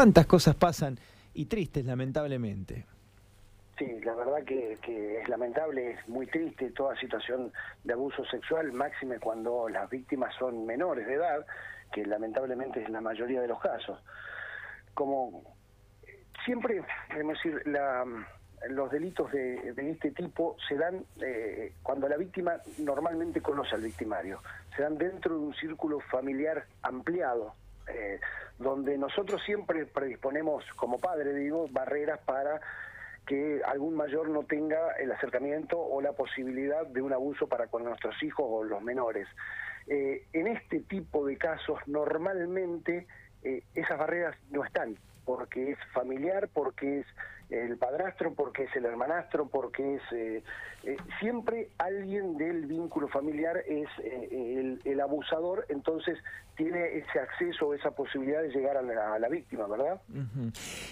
cuántas cosas pasan y tristes, lamentablemente. Sí, la verdad que, es lamentable, es muy triste toda situación de abuso sexual, máxime cuando las víctimas son menores de edad, que lamentablemente es la mayoría de los casos. Como siempre, decir, la, los delitos de, este tipo se dan eh, cuando la víctima normalmente conoce al victimario, se dan dentro de un círculo familiar ampliado, eh, donde nosotros siempre predisponemos, como padre digo, barreras para que algún mayor no tenga el acercamiento o la posibilidad de un abuso para con nuestros hijos o los menores. Eh, en este tipo de casos normalmente esas barreras no están, porque es familiar, porque es el padrastro, porque es el hermanastro, porque es eh, eh, siempre alguien del vínculo familiar es eh, el, abusador, entonces tiene ese acceso, esa posibilidad de llegar a la, víctima, ¿verdad?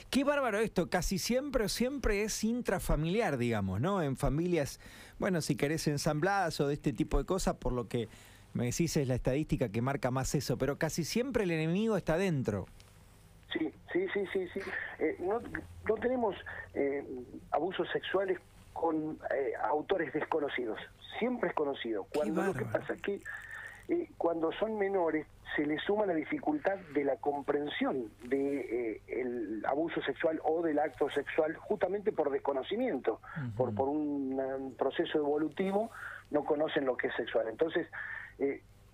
Qué bárbaro esto, casi siempre o siempre es intrafamiliar, digamos, ¿no? En familias, bueno, si querés ensambladas o de este tipo de cosas, por lo que me decís es la estadística que marca más eso, pero casi siempre el enemigo está dentro. Sí, sí, sí. Eh, no, no tenemos eh, abusos sexuales con eh, autores desconocidos. Siempre es conocido. Cuando lo que pasa es que cuando son menores se les suma la dificultad de la comprensión de el abuso sexual o del acto sexual justamente por desconocimiento, por por un, un, proceso evolutivo no conocen lo que es sexual. Entonces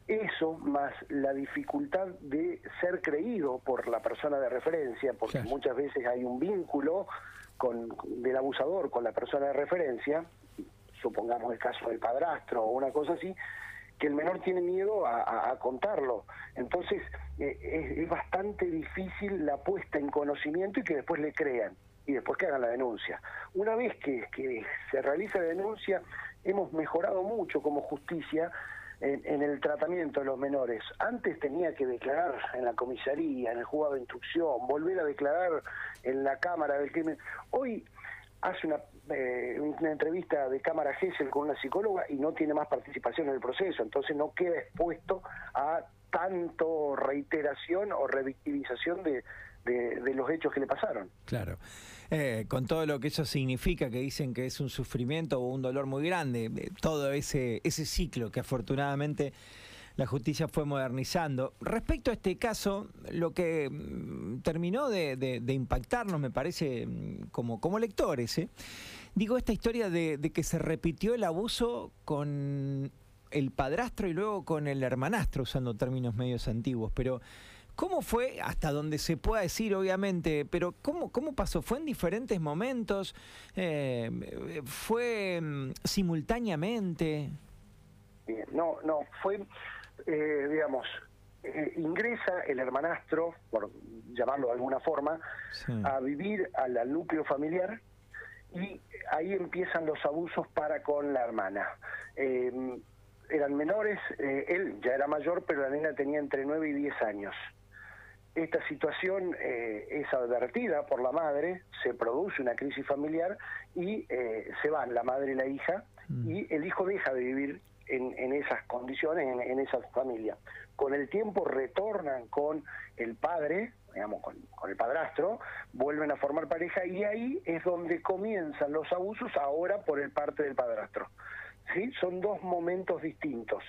eso más la dificultad de ser creído por la persona de referencia, porque muchas veces hay un vínculo con, del abusador con la persona de referencia, supongamos el caso del padrastro o una cosa así, que el menor tiene miedo a, contarlo. Entonces eh, es, bastante difícil la puesta en conocimiento y que después le crean y después que hagan la denuncia. Una vez que, que se realiza la denuncia, hemos mejorado mucho como justicia en, el tratamiento de los menores. Antes tenía que declarar en la comisaría, en el juzgado de instrucción, volver a declarar en la Cámara del Crimen. Hoy hace una, eh, una entrevista de Cámara Gesell con una psicóloga y no tiene más participación en el proceso, entonces no queda expuesto a tanto reiteración o revictimización de, de, los hechos que le pasaron. Claro. Eh, con todo lo que eso significa, que dicen que es un sufrimiento o un dolor muy grande, eh, todo ese, ciclo que afortunadamente la justicia fue modernizando. Respecto a este caso, lo que mm, terminó de, impactarnos, me parece, mm, como, como lectores, ¿eh? digo, esta historia de que se repitió el abuso con el padrastro y luego con el hermanastro, usando términos medios antiguos, pero ¿Cómo fue, hasta donde se pueda decir, obviamente, pero cómo, cómo pasó? ¿Fue en diferentes momentos? Eh, ¿Fue mm, simultáneamente? no, no, fue, eh, digamos, eh, ingresa el hermanastro, por llamarlo de alguna forma, a vivir al, núcleo familiar y ahí empiezan los abusos para con la hermana. eran menores, él ya era mayor, pero la nena tenía entre 9 y 10 años. Esta situación eh, es advertida por la madre, se produce una crisis familiar y eh, se van la madre y la hija mm. y el hijo deja de vivir en, esas condiciones, en, esa familia. Con el tiempo retornan con el padre, digamos, con, con, el padrastro, vuelven a formar pareja y ahí es donde comienzan los abusos ahora por el parte del padrastro. ¿Sí? Son dos momentos distintos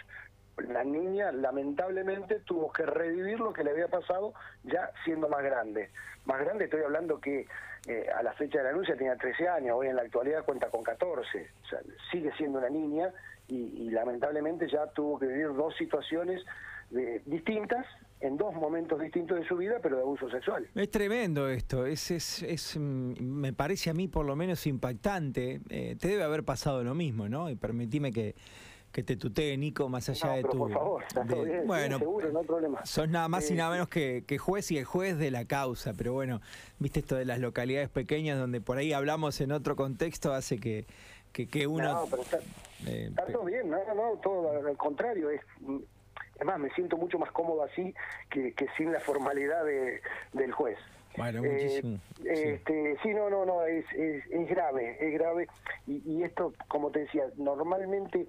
la niña lamentablemente tuvo que revivir lo que le había pasado ya siendo más grande. Más grande estoy hablando que eh, a la fecha de la anuncia tenía 13 años, hoy en la actualidad cuenta con 14, o sea, sigue siendo una niña y, lamentablemente ya tuvo que vivir dos situaciones distintas en dos momentos distintos de su vida, pero de abuso sexual. Es tremendo esto, es, es, es mm, me parece a mí por lo menos impactante. Eh, te debe haber pasado lo mismo, ¿no? Y permitime que que te tutee, Nico, más allá de tu... Por favor, está todo bien, bueno, seguro, no hay problema. Sos nada más y nada menos que, juez y el juez de la causa, pero bueno, viste esto de las localidades pequeñas donde por ahí hablamos en otro contexto, hace que, que, uno... No, pero está, eh, todo bien, no, no, todo al contrario, es... Es más, me siento mucho más cómodo así que, sin la formalidad de, del juez. Bueno, muchísimo. Eh, este, sí. no, no, no, es, es, es grave, es grave. Y, y, esto, como te decía, normalmente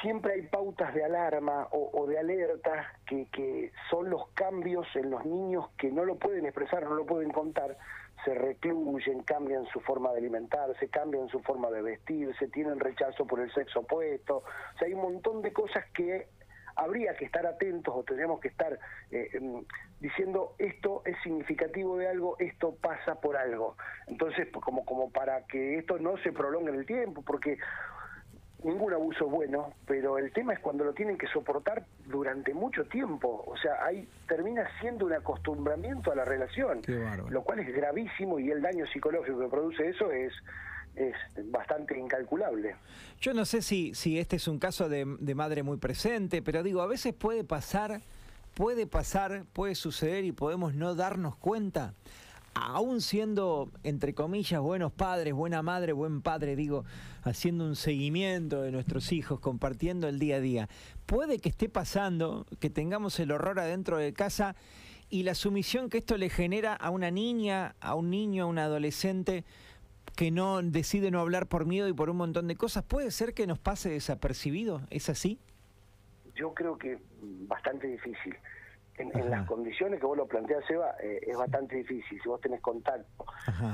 siempre hay pautas de alarma o, de alerta que, que, son los cambios en los niños que no lo pueden expresar, no lo pueden contar, se recluyen, cambian su forma de alimentarse, cambian su forma de vestirse, tienen rechazo por el sexo opuesto, o sea, hay un montón de cosas que habría que estar atentos o tendríamos que estar eh, em, diciendo esto es significativo de algo, esto pasa por algo. Entonces, como, como para que esto no se prolongue en el tiempo, porque ningún abuso es bueno, pero el tema es cuando lo tienen que soportar durante mucho tiempo. O sea, ahí termina siendo un acostumbramiento a la relación, lo cual es gravísimo y el daño psicológico que produce eso es es bastante incalculable. Yo no sé si, si este es un caso de, de madre muy presente, pero digo, a veces puede pasar, puede pasar, puede suceder y podemos no darnos cuenta aún siendo, entre comillas, buenos padres, buena madre, buen padre, digo, haciendo un seguimiento de nuestros hijos, compartiendo el día a día, puede que esté pasando, que tengamos el horror adentro de casa y la sumisión que esto le genera a una niña, a un niño, a un adolescente que no decide no hablar por miedo y por un montón de cosas, ¿puede ser que nos pase desapercibido? ¿Es así? Yo creo que bastante difícil en, las condiciones que vos lo planteas, Eva, eh, es bastante difícil. Si vos tenés contacto,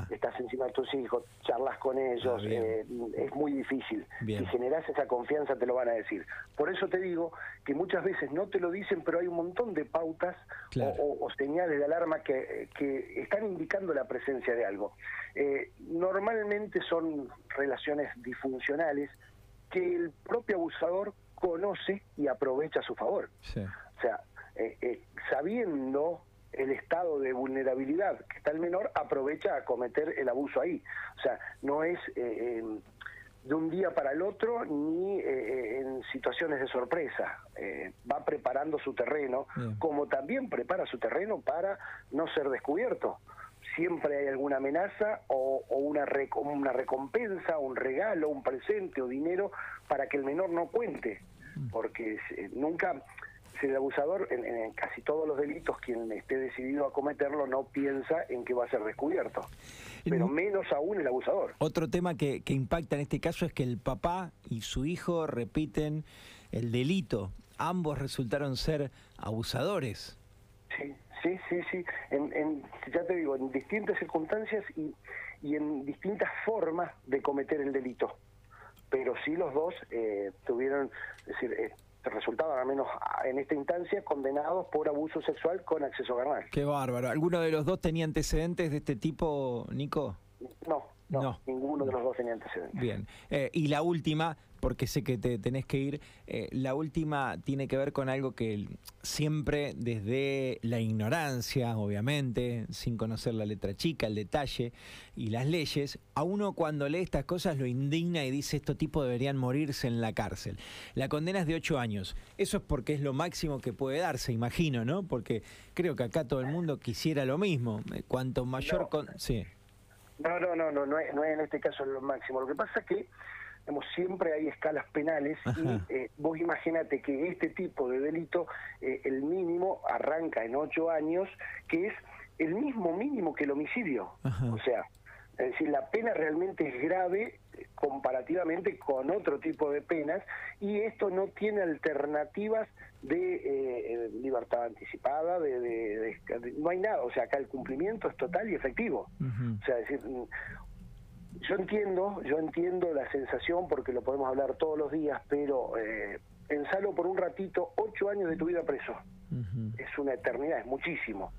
estás encima de tus hijos, charlas con ellos, ah, eh, es muy difícil. Si generás esa confianza, te lo van a decir. Por eso te digo que muchas veces no te lo dicen, pero hay un montón de pautas o, señales de alarma que, que, están indicando la presencia de algo. Eh, normalmente son relaciones disfuncionales que el propio abusador conoce y aprovecha a su favor. O sea, eh, eh, sabiendo el estado de vulnerabilidad que está el menor, aprovecha a cometer el abuso ahí. O sea, no es eh, de un día para el otro ni en situaciones de sorpresa. va preparando su terreno, como también prepara su terreno para no ser descubierto. Siempre hay alguna amenaza o, una, una recompensa, un regalo, un presente o dinero para que el menor no cuente, mm. porque nunca si el abusador, en, casi todos los delitos, quien esté decidido a cometerlo no piensa en que va a ser descubierto, pero menos aún el abusador. Otro tema que, que impacta en este caso es que el papá y su hijo repiten el delito. Ambos resultaron ser abusadores. Sí, sí, sí, sí. En, ya te digo, en distintas circunstancias y, y en distintas formas de cometer el delito pero sí los dos eh, tuvieron, es decir, eh, resultaban, al menos en esta instancia, condenados por abuso sexual con acceso carnal. Qué bárbaro. ¿Alguno de los dos tenía antecedentes de este tipo, Nico? No, no, ninguno de los dos tenía antecedentes. Bien. Eh, y la última, porque sé que te tenés que ir, eh, la última tiene que ver con algo que siempre desde la ignorancia, obviamente, sin conocer la letra chica, el detalle y las leyes, a uno cuando lee estas cosas lo indigna y dice, estos tipos deberían morirse en la cárcel. La condena es de ocho años. Eso es porque es lo máximo que puede darse, imagino, ¿no? Porque creo que acá todo el mundo quisiera lo mismo. Eh, cuanto mayor... Con... Sí. No, no, no, no, no es, no es en este caso lo máximo. Lo que pasa es que digamos, siempre hay escalas penales y eh, vos imagínate que este tipo de delito, eh, el mínimo arranca en ocho años, que es el mismo mínimo que el homicidio. O sea, es decir, la pena realmente es grave eh, comparativamente con otro tipo de penas y esto no tiene alternativas de libertad anticipada, de, no hay nada, o sea, acá el cumplimiento es total y efectivo. O sea, es decir, yo entiendo, yo entiendo la sensación porque lo podemos hablar todos los días, pero eh, pensalo por un ratito, ocho años de tu vida preso. Es una eternidad, es muchísimo.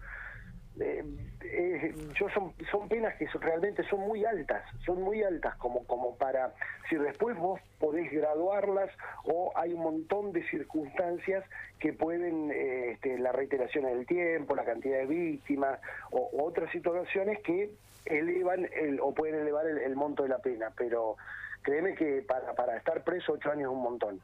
Eh, yo son, son penas que realmente son muy altas, son muy altas como, como para, si después vos podés graduarlas o hay un montón de circunstancias que pueden, eh, este, la reiteración en el tiempo, la cantidad de víctimas o, otras situaciones que elevan el, o pueden elevar el, el monto de la pena, pero créeme que para, para estar preso ocho años es un montón.